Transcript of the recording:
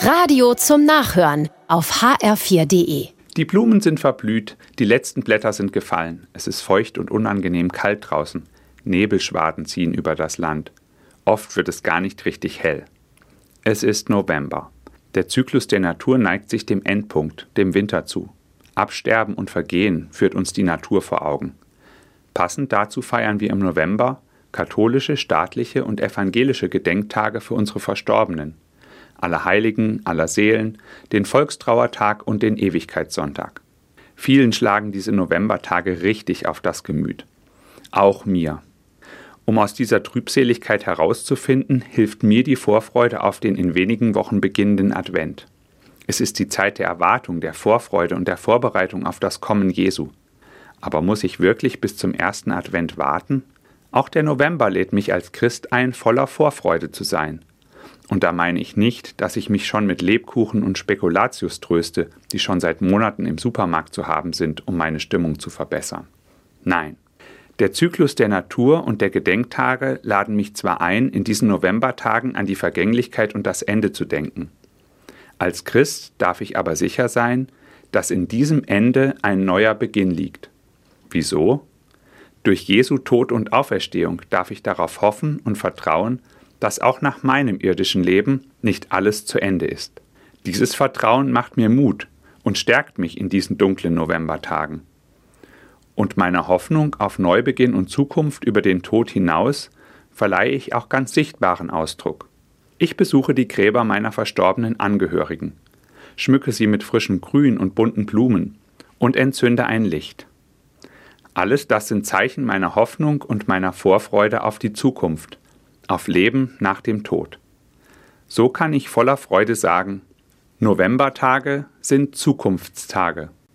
Radio zum Nachhören auf hr4.de. Die Blumen sind verblüht, die letzten Blätter sind gefallen. Es ist feucht und unangenehm kalt draußen. Nebelschwaden ziehen über das Land. Oft wird es gar nicht richtig hell. Es ist November. Der Zyklus der Natur neigt sich dem Endpunkt, dem Winter zu. Absterben und Vergehen führt uns die Natur vor Augen. Passend dazu feiern wir im November katholische, staatliche und evangelische Gedenktage für unsere Verstorbenen. Allerheiligen, Allerseelen, den Volkstrauertag und den Ewigkeitssonntag. Vielen schlagen diese Novembertage richtig auf das Gemüt. Auch mir. Um aus dieser Trübseligkeit herauszufinden, hilft mir die Vorfreude auf den in wenigen Wochen beginnenden Advent. Es ist die Zeit der Erwartung, der Vorfreude und der Vorbereitung auf das Kommen Jesu. Aber muss ich wirklich bis zum ersten Advent warten? Auch der November lädt mich als Christ ein, voller Vorfreude zu sein. Und da meine ich nicht, dass ich mich schon mit Lebkuchen und Spekulatius tröste, die schon seit Monaten im Supermarkt zu haben sind, um meine Stimmung zu verbessern. Nein. Der Zyklus der Natur und der Gedenktage laden mich zwar ein, in diesen Novembertagen an die Vergänglichkeit und das Ende zu denken. Als Christ darf ich aber sicher sein, dass in diesem Ende ein neuer Beginn liegt. Wieso? Durch Jesu Tod und Auferstehung darf ich darauf hoffen und vertrauen, dass auch nach meinem irdischen Leben nicht alles zu Ende ist. Dieses Vertrauen macht mir Mut und stärkt mich in diesen dunklen Novembertagen. Und meiner Hoffnung auf Neubeginn und Zukunft über den Tod hinaus verleihe ich auch ganz sichtbaren Ausdruck. Ich besuche die Gräber meiner verstorbenen Angehörigen, schmücke sie mit frischem Grün und bunten Blumen und entzünde ein Licht. Alles das sind Zeichen meiner Hoffnung und meiner Vorfreude auf die Zukunft, auf Leben nach dem Tod. So kann ich voller Freude sagen, Novembertage sind Zukunftstage.